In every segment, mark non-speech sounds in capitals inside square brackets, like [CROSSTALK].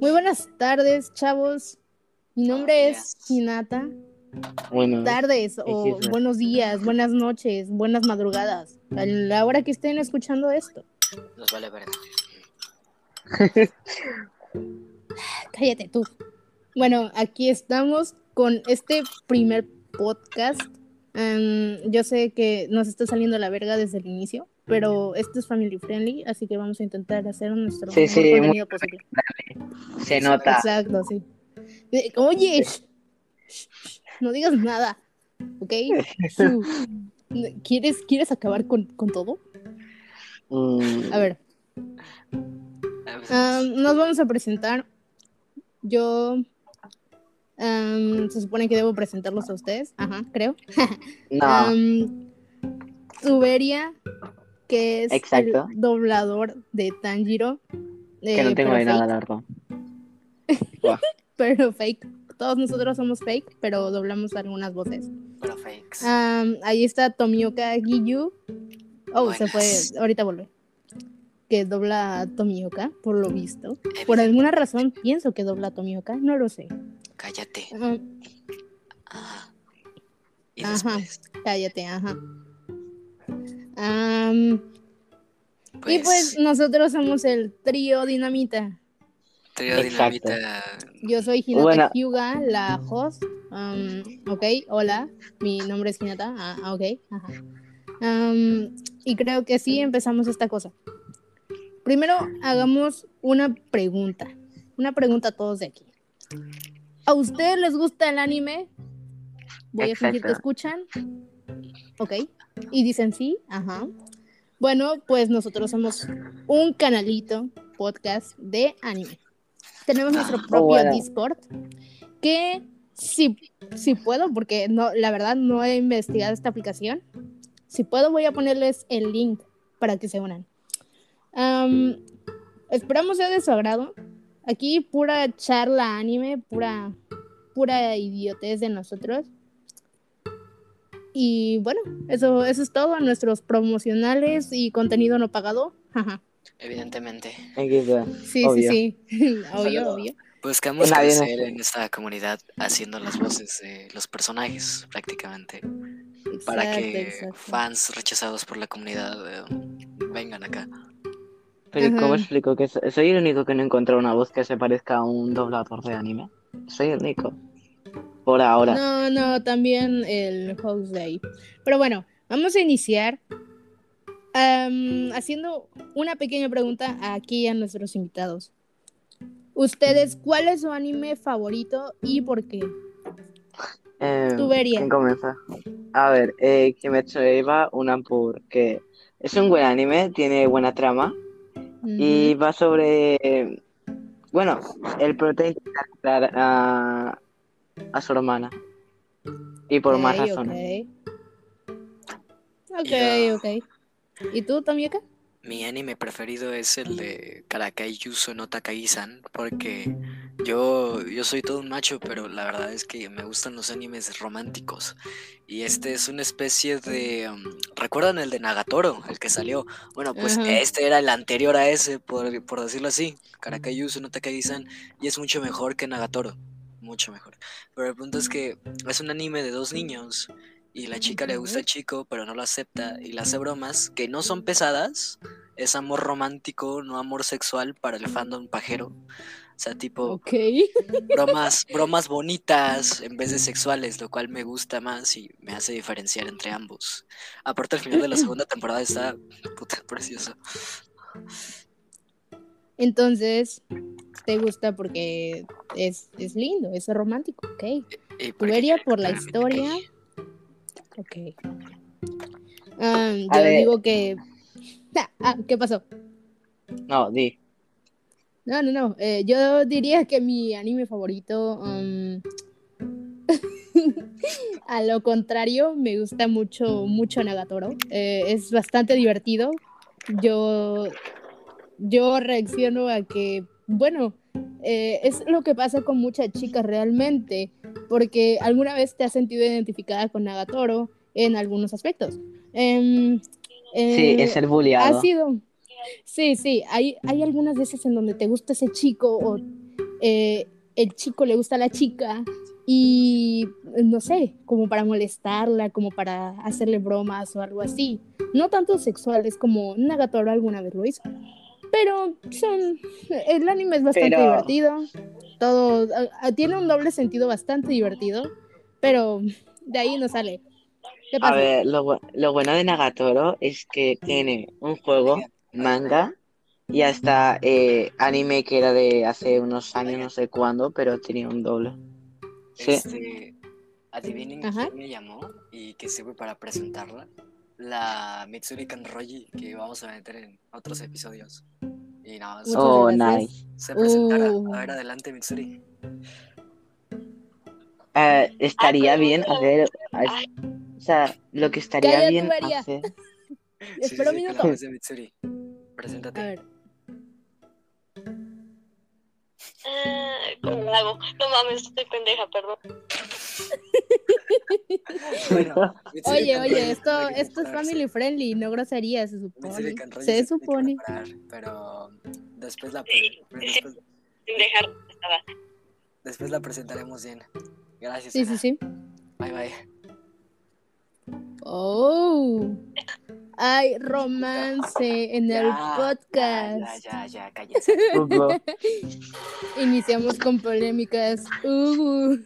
Muy buenas tardes, chavos. Mi nombre es. Hinata. Bueno, Tardes o buenos días, buenas noches, buenas madrugadas. A la hora que estén escuchando esto. Nos vale verga. [LAUGHS] Cállate tú. Bueno, aquí estamos con este primer podcast. Em, yo sé que nos está saliendo la verga desde el inicio, pero esto es family friendly, así que vamos a intentar hacer nuestro Sí, sí, muy contenido posible. se nota. Exacto, sí. Oye, no digas nada, ¿ok? [LAUGHS] ¿Quieres, ¿quieres acabar con, con todo? Mm, A ver, nos vamos a presentar. Yo se supone que debo presentarlos a ustedes, ajá, creo. [LAUGHS] no, Tuberia, que es Exacto. el doblador de Tanjiro. que eh, no tengo pero ahí nada, la verdad. [LAUGHS] Buah. pero fake. Todos nosotros somos fake, pero doblamos algunas voces. Pero fakes. Ahí está Tomioka Giyu. Oh, se fue. Ahorita vuelve. Que dobla a Tomioka, por lo visto. Por alguna razón pienso que dobla a Tomioka, no lo sé. Cállate. Ah, Ajá. Cállate, ajá. Am, pues, y pues nosotros somos el trío Dinamita. trío dinamita. Yo soy Hinata Bueno. Hyuga, la host. Um, ok, hola, mi nombre es Hinata. Ah, ah, ok, ajá. Um, y creo que sí empezamos esta cosa. Primero, hagamos una pregunta. Una pregunta a todos de aquí. ¿A ustedes les gusta el anime? Voy a fingir que escuchan. Ok. Y dicen sí, ajá. Bueno, pues nosotros somos un canalito, podcast de anime. Tenemos nuestro Ah, propio bueno. Discord que si, si puedo, porque no, la verdad no he investigado esta aplicación. Si puedo, voy a ponerles el link para que se unan. Am, esperamos sea de su agrado. Aquí pura charla anime, pura, pura idiotez de nosotros. Y bueno, eso, eso es todo. Nuestros promocionales y contenido no pagado. Evidentemente. Sí, Obvio. sí, sí. [LAUGHS] obvio, Saludo. obvio. Buscamos Nadie nos- crecer en esta comunidad haciendo las voces de los personajes, prácticamente. Para que exacto. fans rechazados por la comunidad eh, vengan acá. Pero Ajá. ¿cómo explico que so- soy el único que no encontró una voz que se parezca a un doblador de anime? Soy el único. Por ahora. No, no, también el host ahí. Pero bueno, vamos a iniciar haciendo una pequeña pregunta aquí a nuestros invitados. Ustedes, ¿cuál es su anime favorito y por qué? Eh, Tubería. ¿Quién comienza? A ver, eh, Kimetsu no Yaiba, una porque es un buen anime, tiene buena trama y va sobre, eh, bueno, el prota intenta curar a, su hermana y por más razones. Ok, Ya. ok. ¿Y tú, Tomioka? Mi anime preferido es el de Karakai Yuso no Takagi-san, porque yo, yo soy todo un macho, pero la verdad es que me gustan los animes románticos. Y este es una especie de... um, ¿Recuerdan el de Nagatoro, el que salió? Bueno, pues este era el anterior a ese, por, por decirlo así. Karakai Yuso no Takagi-san, y es mucho mejor que Nagatoro. Mucho mejor. Pero el punto es que es un anime de dos niños y la chica le gusta al chico, pero no lo acepta y le hace bromas que no son pesadas. Es amor romántico, no amor sexual para el fandom pajero. O sea, tipo Ok. [LAUGHS] bromas, bromas bonitas en vez de sexuales, lo cual me gusta más y me hace diferenciar entre ambos. Aparte, el final de la segunda temporada está puta precioso. Entonces, ¿te gusta porque es, es lindo, es romántico? Ok. Porque Tuberia por la historia. Ok. Am, A yo ver. digo que. Ah, ah, ¿qué pasó? No, di. No, no, no. eh, yo diría que mi anime favorito. am, [LAUGHS] a lo contrario, me gusta mucho, mucho Nagatoro. Eh, es bastante divertido. Yo, yo reacciono a que, bueno, eh, es lo que pasa con muchas chicas realmente, porque alguna vez te has sentido identificada con Nagatoro en algunos aspectos. Em, Sí, eh, es el ha sido. Sí, sí, hay, hay algunas veces en donde te gusta ese chico o eh, el chico le gusta a la chica y no sé, como para molestarla, como para hacerle bromas o algo así. No tanto sexuales como Nagatoro alguna vez lo hizo. Pero son el anime es bastante divertido. Todo tiene un doble sentido bastante divertido, pero de ahí no sale. A ver, lo, lo bueno de Nagatoro es que tiene un juego, manga, y hasta eh, anime que era de hace unos años, no sé cuándo, pero tenía un doble. Sí. Este, adivinen quién me llamó y que sirve para presentarla. La Mitsuri Kanroji que vamos a meter en otros episodios. Y nada, oh, nice. Se presentará. Uh. A ver, adelante, Mitsuri. Uh, estaría bien hacer. O sea, lo que estaría bien hacer. Espera un minuto. Mitsuri. Preséntate. A ver. Eh, ¿Cómo hago? No mames, estoy pendeja, perdón. [LAUGHS] [LAUGHS] [LAUGHS] oye, oye, esto, esto es family friendly, no grosería, se supone. Se, supone. pero después la, después, sin dejar nada. Después la presentaremos bien. Gracias. Sí, sí, sí. Bye, bye. Oh [LAUGHS] hay romance en el podcast. Ya, ya, ya, cállese. Iniciamos con polémicas. Uh.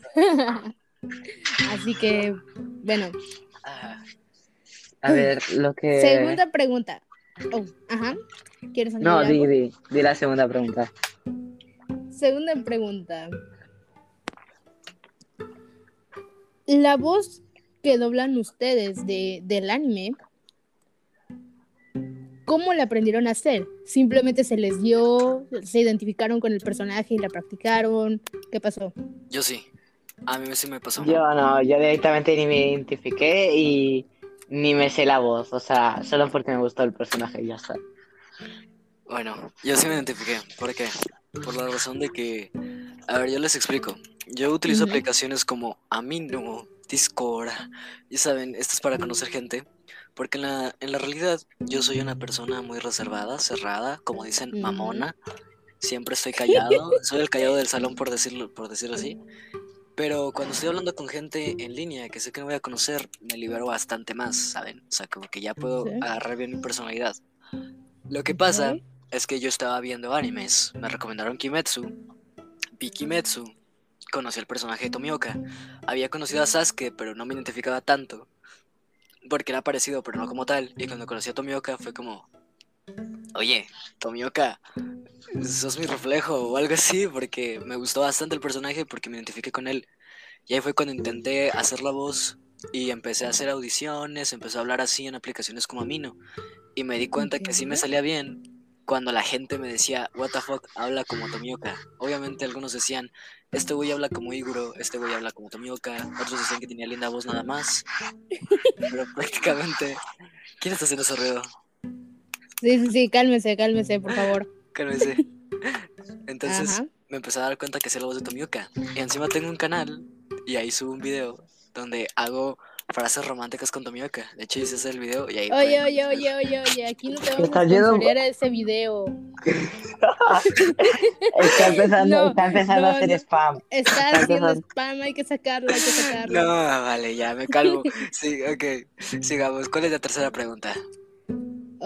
Así que, bueno. A ver, lo que. Segunda pregunta. Oh, ajá. ¿Quieres No, di, di, di la segunda pregunta. Segunda pregunta. La voz que doblan ustedes de, del anime ¿Cómo la aprendieron a hacer? ¿Simplemente se les dio, se identificaron con el personaje y la practicaron? ¿Qué pasó? Yo sí. A mí sí me pasó. Yo no, yo directamente ni me identifiqué y ni me sé la voz. O sea, solo porque me gustó el personaje y ya está. Bueno, yo sí me identifiqué. ¿Por qué? Por la razón de que. A ver, yo les explico. Yo utilizo aplicaciones como Amino, Discord. Ya saben, esto es para conocer gente. Porque en la, en la realidad yo soy una persona muy reservada, cerrada, como dicen, mamona. Siempre estoy callado. soy el callado del salón, por decirlo, por decirlo así. Pero cuando estoy hablando con gente en línea que sé que no voy a conocer, me libero bastante más, ¿saben? O sea, como que ya puedo agarrar bien mi personalidad. Lo que pasa es que yo estaba viendo animes. Me recomendaron Kimetsu. Vi Kimetsu. Conocí al personaje de Tomioka. Había conocido a Sasuke, pero no me identificaba tanto porque era parecido, pero no como tal. Y cuando conocí a Tomioka fue como, oye, Tomioka, sos mi reflejo o algo así, porque me gustó bastante el personaje porque me identifiqué con él. Y ahí fue cuando intenté hacer la voz y empecé a hacer audiciones, empecé a hablar así en aplicaciones como Amino. Y me di cuenta que sí me salía bien cuando la gente me decía, what the fuck, habla como Tomioka. Obviamente algunos decían, este güey habla como Iguro, este güey habla como Tomioka, otros decían que tenía linda voz nada más. Pero [LAUGHS] prácticamente, ¿quién está haciendo ese ruido? Sí, sí, sí, cálmese, cálmese, por favor. [LAUGHS] Entonces me empecé a dar cuenta que es la voz de Tomioka. Y encima tengo un canal y ahí subo un video donde hago frases románticas con Tomioka. De hecho, hice el video y ahí. Oye, oye, oye, oye, oye, aquí no te vamos a censurar ese video. [LAUGHS] está empezando, está empezando a hacer spam. Está, haciendo spam, hay que sacarlo, hay que sacarlo. No, vale, ya me calmo. [LAUGHS] Sí, ok, sigamos. ¿Cuál es la tercera pregunta?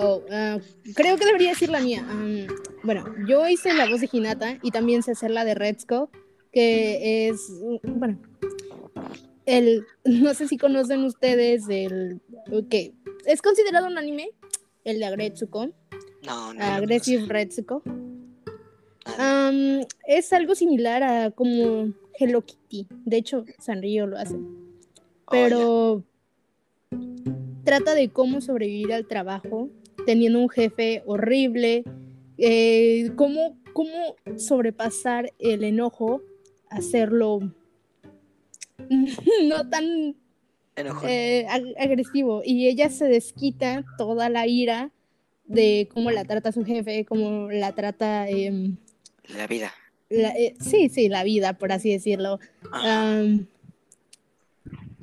Oh, uh, creo que debería decir la mía. Um, bueno, yo hice la voz de Hinata y también sé hacer la de Redsco, que es, bueno, el, no sé si conocen ustedes el, que es considerado un anime, el de Agretsuko. No, no. Aggressive Retsuko. es algo similar a como Hello Kitty. De hecho, Sanrio lo hace. Oh, Pero trata de cómo sobrevivir al trabajo teniendo un jefe horrible. Eh, cómo, cómo sobrepasar el enojo, hacerlo [LAUGHS] no tan eh, agresivo. Y ella se desquita toda la ira de cómo la trata su jefe, cómo la trata... Em, la vida. Eh, sí, sí, la vida, por así decirlo.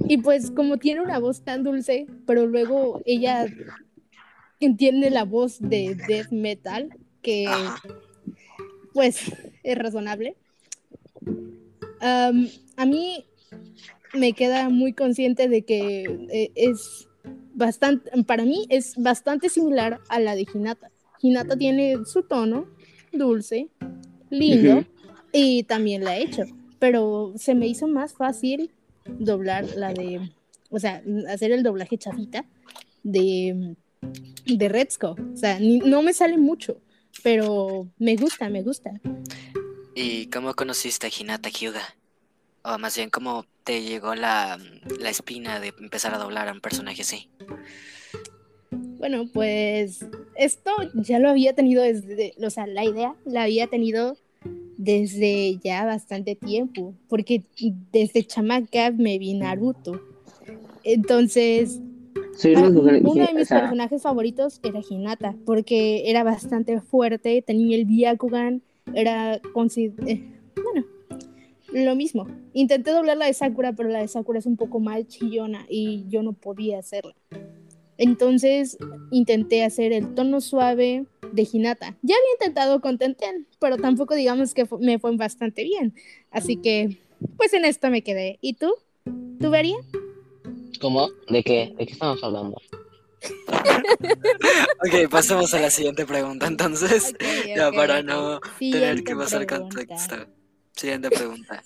y pues como tiene una voz tan dulce, pero luego ella entiende la voz de death metal, que pues es razonable. A mí me queda muy consciente de que eh, es bastante, para mí es bastante similar a la de Hinata. Hinata tiene su tono dulce, lindo, y también la he hecho, pero se me hizo más fácil doblar la de, o sea, hacer el doblaje chafita de, de Redsco. O sea, ni- no me sale mucho, pero me gusta, me gusta. ¿Y cómo conociste a Hinata Hyuga? O más bien, ¿cómo te llegó la, la espina de empezar a doblar a un personaje así? Bueno, pues esto ya lo había tenido desde, o sea, la idea la había tenido desde ya bastante tiempo, porque desde chamaca me vi Naruto. Entonces, Soy uno de mis o sea, personajes favoritos era Hinata, porque era bastante fuerte, tenía el Byakugan, era eh, bueno, lo mismo. Intenté doblar la de Sakura, pero la de Sakura es un poco más chillona y yo no podía hacerla. Entonces intenté hacer el tono suave de Hinata. Ya había intentado con Tenten, pero tampoco digamos que fu- me fue bastante bien. Así que, pues en esto me quedé. ¿Y tú? ¿Tú verías? ¿Cómo? ¿De qué? ¿De qué estamos hablando? Ok, pasemos a la siguiente pregunta entonces. Ya para no tener que pasar pregunta. contexto. Siguiente pregunta.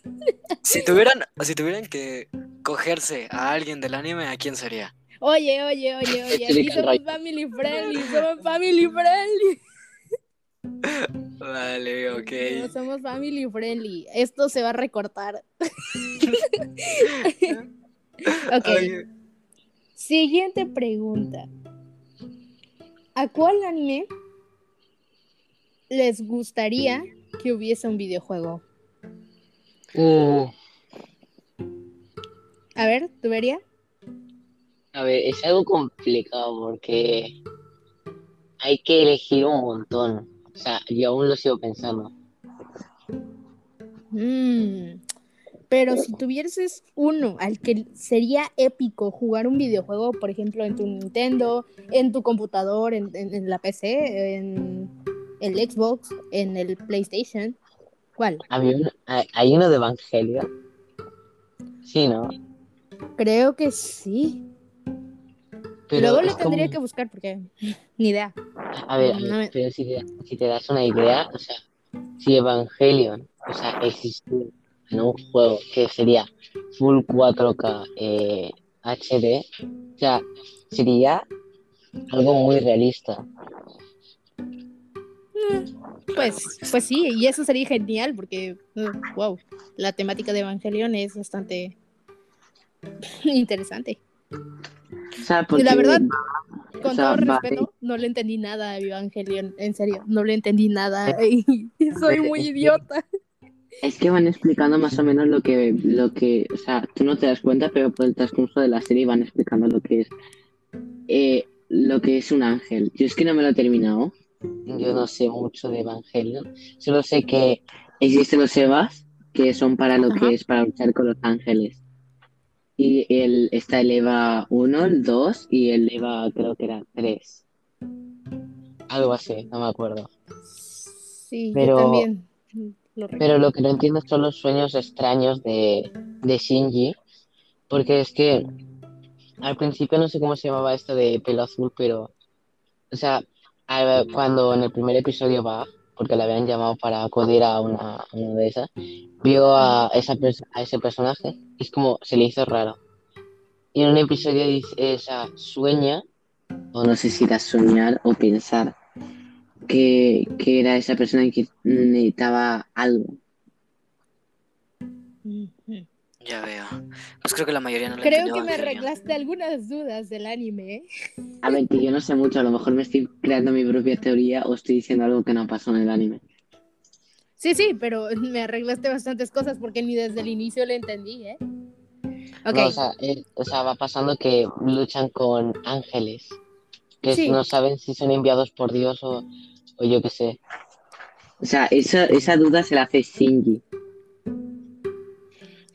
Si tuvieran, si tuvieran que cogerse a alguien del anime, ¿a quién sería? Oye, oye, oye, [LAUGHS] oye, aquí somos family friendly, somos family friendly. Vale, ok. No, somos family friendly. Esto se va a recortar. [LAUGHS] ok, Ay, siguiente pregunta. ¿A cuál anime les gustaría que hubiese un videojuego? Uh, A ver, ¿tú verías? a ver, es algo complicado porque hay que elegir un montón. O sea, yo aún lo sigo pensando. Mm, Pero si tuvieses uno al que sería épico jugar un videojuego, por ejemplo, en tu Nintendo, en tu computador, en, en- en la PC, en el Xbox, en el PlayStation, ¿cuál? Hay, hay uno de Evangelion. Sí, ¿no? Creo que sí. Pero Luego lo tendría como- que buscar porque [LAUGHS] ni idea. A ver, a pero si te, si te das una idea, o sea, si Evangelion, o sea, existiera en un juego que sería full 4K eh, HD, o sea, sería algo muy realista. Pues, pues sí, y eso sería genial porque, wow, la temática de Evangelion es bastante interesante. o sea, Y la verdad, Con O sea, todo vale. respeto, no le entendí nada a Evangelion, en serio, no le entendí nada [LAUGHS] y soy muy idiota. Es que van explicando más o menos lo que, lo que, o sea, tú no te das cuenta, pero por el transcurso de la serie van explicando lo que es, eh, lo que es un ángel. Yo es que no me lo he terminado. Yo no sé mucho de Evangelion, solo sé que Existen los Evas, que son para lo Ajá. que es para luchar con los ángeles. Y el, está el Eva 1, el 2 y el Eva creo que era 3. algo así, no me acuerdo. Sí, Pero- yo también Pero lo que no entiendo son los sueños extraños de, de Shinji, porque es que al principio no sé cómo se llamaba esto de pelo azul, pero, o sea, cuando en el primer episodio va, porque le habían llamado para acudir a una, una de esas, vio a, esa, a ese personaje y es como se le hizo raro. Y en un episodio dice, o sea, sueña, O no sé si era soñar o pensar que, que era esa persona que necesitaba algo. Ya veo. Pues creo que la mayoría no le Creo que me arreglaste algunas dudas del anime. ¿eh? A ver, que yo no sé mucho, a lo mejor me estoy creando mi propia teoría o estoy diciendo algo que no pasó en el anime. Sí, sí, pero [LAUGHS] me arreglaste bastantes cosas porque ni desde el inicio le entendí, ¿eh? No, o sea, eh, o sea, va pasando que luchan con ángeles, que Sí. no saben si son enviados por Dios o, o yo qué sé. O sea, esa, esa duda se la hace Shinji.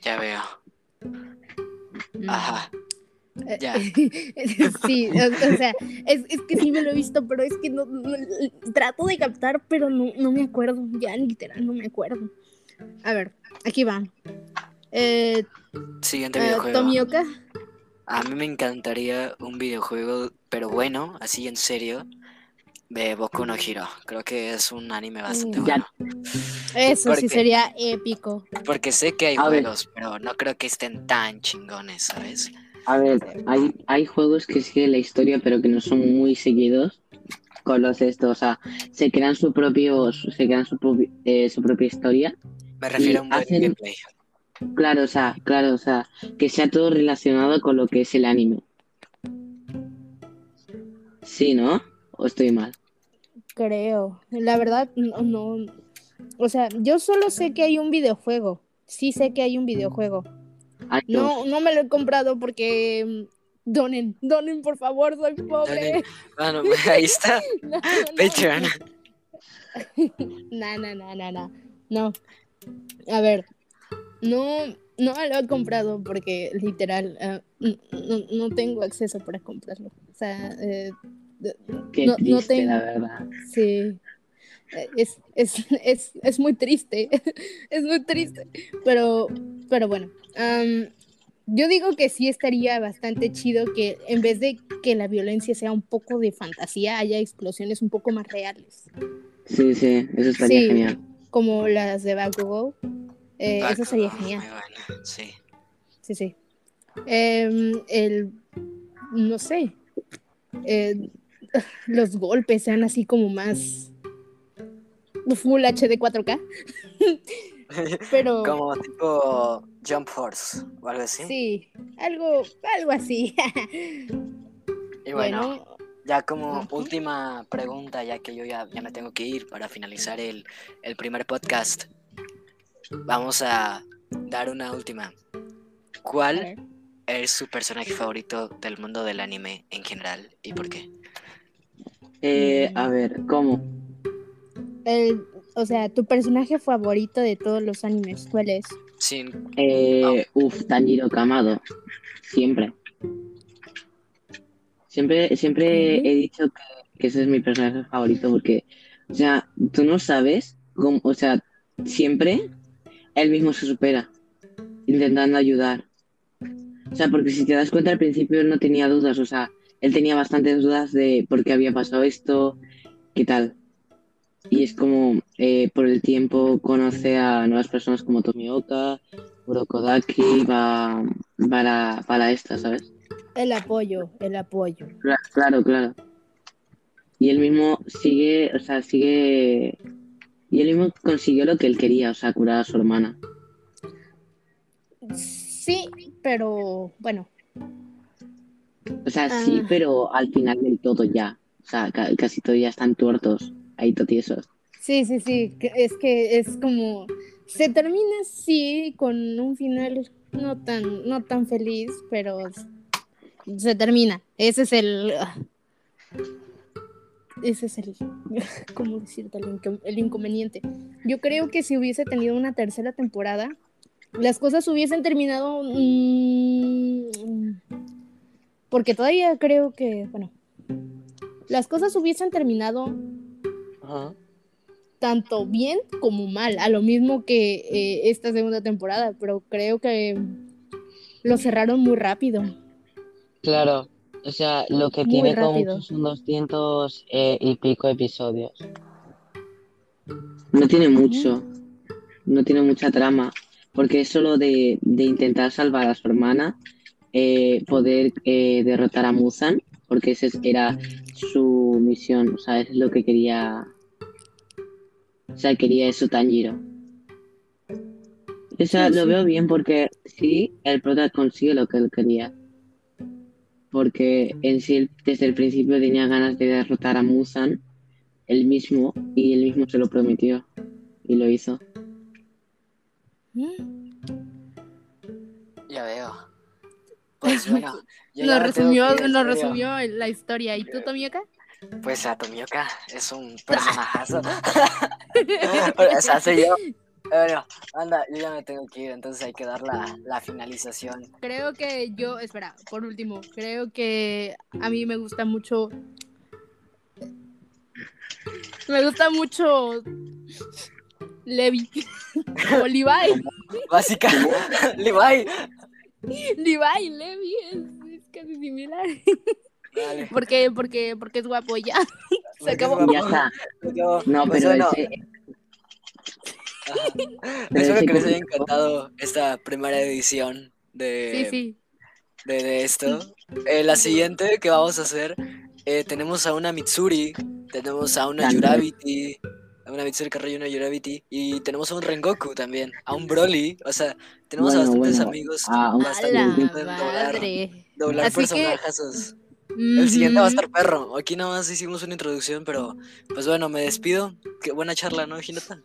Ya veo. mm, Ajá. eh, ya. [LAUGHS] sí, o, o sea, es, es que sí me lo he visto, pero es que no, no- trato de captar, pero no, no me acuerdo, ya literal no me acuerdo. A ver, aquí va. Eh, Siguiente eh, videojuego. Tomioka. A mí me encantaría un videojuego, pero bueno, así en serio, de Boku no Hero. Creo que es un anime bastante Mm. bueno. Eso ¿Por sí sería épico. Porque sé que hay A ver. juegos, pero no creo que estén tan chingones, ¿sabes? A ver, hay, hay juegos que siguen la historia, pero que no son muy seguidos con los de estos. O sea, se crean su propio, se crean su, propi- eh, su propia historia. Me refiero a un buen hacen- gameplay. Claro, o sea, claro, o sea, que sea todo relacionado con lo que es el anime. Sí, ¿no? ¿O estoy mal? Creo. La verdad, no, no. O sea, yo solo sé que hay un videojuego. Sí sé que hay un videojuego. No, no me lo he comprado porque. mm, Donen, donen, por favor, soy pobre. Bueno, [LAUGHS] [LAUGHS] ahí está. [LAUGHS] No, no, Patreon. No, no, no, no, no. No. A ver, no, no me lo he comprado porque literal ah, no, no tengo acceso para comprarlo. O sea, eh, Qué no- no triste, tengo- la verdad. sí. Es, es, es, es muy triste. [LAUGHS] es muy triste. Pero, pero bueno. yo digo que sí estaría bastante chido que en vez de que la violencia sea un poco de fantasía, haya explosiones un poco más reales. Sí, sí, eso estaría Sí. genial. como las de Bakugo. Eh, eso sería genial. sí. Sí, sí. Em, el, no sé, eh, los golpes sean así como más Full HD 4K. [LAUGHS] Pero Como tipo Jump Force o algo así. sí, algo, algo así. y bueno, bueno, ya como última pregunta, ya que yo ya, ya me tengo que ir para finalizar el, el primer podcast, vamos a dar una última. ¿Cuál es su personaje favorito del mundo del anime en general y por qué? Eh, a ver, ¿cómo? El- o sea, tu personaje favorito de todos los animes, ¿cuál es? Sin Eh, uf, Tanjiro Kamado. Siempre. Siempre, siempre he dicho que, que ese es mi personaje favorito porque, o sea, tú no sabes cómo, o sea, siempre él mismo se supera, intentando ayudar. O sea, porque si te das cuenta al principio él no tenía dudas, o sea, él tenía bastantes dudas de por qué había pasado esto, qué tal. Y es como, eh, por el tiempo conoce a nuevas personas como Tomioka, Urokodaki, va para, para esta, ¿sabes? El apoyo, el apoyo. Cla- Claro, claro. Y él mismo sigue, o sea, sigue... Y él mismo consiguió lo que él quería, o sea, curar a su hermana. Sí, pero bueno, O sea, sí, Ah. pero al final del todo ya. O sea, ca- casi todos ya están tuertos, ahí totiesos. sí, sí, sí, es que es como se termina sí con un final no tan no tan feliz, pero se termina. Ese es el ah, ese es el [LAUGHS] cómo decirte el, inco- el inconveniente. Yo creo que si hubiese tenido una tercera temporada, las cosas hubiesen terminado mm, porque todavía creo que, bueno, las cosas hubiesen terminado tanto bien como mal, a lo mismo que eh, esta segunda temporada, pero creo que lo cerraron muy rápido. Claro, o sea, lo que Muy tiene como rápido. mucho son 200 eh, y pico episodios. No tiene mucho, no tiene mucha trama, porque es solo de, de intentar salvar a su hermana, eh, poder eh, derrotar a Muzan, porque esa es- era su misión, o sea, es lo que quería, o sea, quería eso Tanjiro. O sea, Sí, lo sí. veo bien porque sí, el prota consigue lo que él quería porque en sí desde el principio tenía ganas de derrotar a Musan, él mismo, y él mismo se lo prometió, y lo hizo. Ya veo. Bueno, tengo resumió, que en resumió la historia. ¿Y tú, Tomioka? Pues a Tomioka es un [LAUGHS] personajazo. [LAUGHS] o sea, soy yo. Bueno, anda, yo ya me tengo que ir, entonces hay que dar la, la finalización. Creo que yo, espera, por último, creo que a mí me gusta mucho. Me gusta mucho Levi. [LAUGHS] O Levi. Básica. Levi. Levi Levi es, es casi similar. Dale. ¿Por qué? Porque, porque es guapo ya. [LAUGHS] Porque es acabó. Ya está. Yo- No, pues pero bueno, ese, Espero que les haya encantado esta primera edición de, Sí, sí. de, de esto. Eh, la siguiente que vamos a hacer, eh, tenemos a una Mitsuri, tenemos a una. Yurabiti, a una Mitsuri Carrillo una Yurabiti, y tenemos a un Rengoku también, a un Broly, o sea, tenemos a Bueno, bastantes bueno, amigos a un- A bastante pueden doblar, madre. doblar Así que- personajazos. El siguiente va a estar perro. Aquí nada más hicimos una introducción, pero pues bueno, me despido. Qué buena charla, ¿no, Gineta?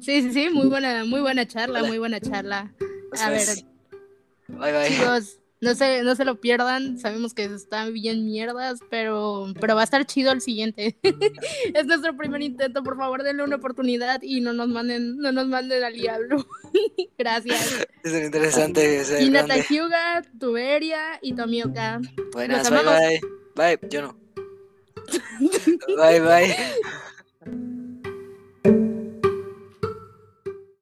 Sí, sí, sí, muy buena, muy buena charla, Vale. muy buena charla. Pues, A ver, pues, bye bye. chicos, no se, no se lo pierdan, sabemos que están bien mierdas, pero, pero va a estar chido el siguiente. [LAUGHS] es nuestro primer intento, por favor denle una oportunidad y no nos manden, no nos manden al diablo. [LAUGHS] Gracias. Es interesante. es Y grande. Nata Hyuga, Tuberia y Tomioka. Buenas, bye amamos. bye. Bye, yo no. [LAUGHS] bye bye.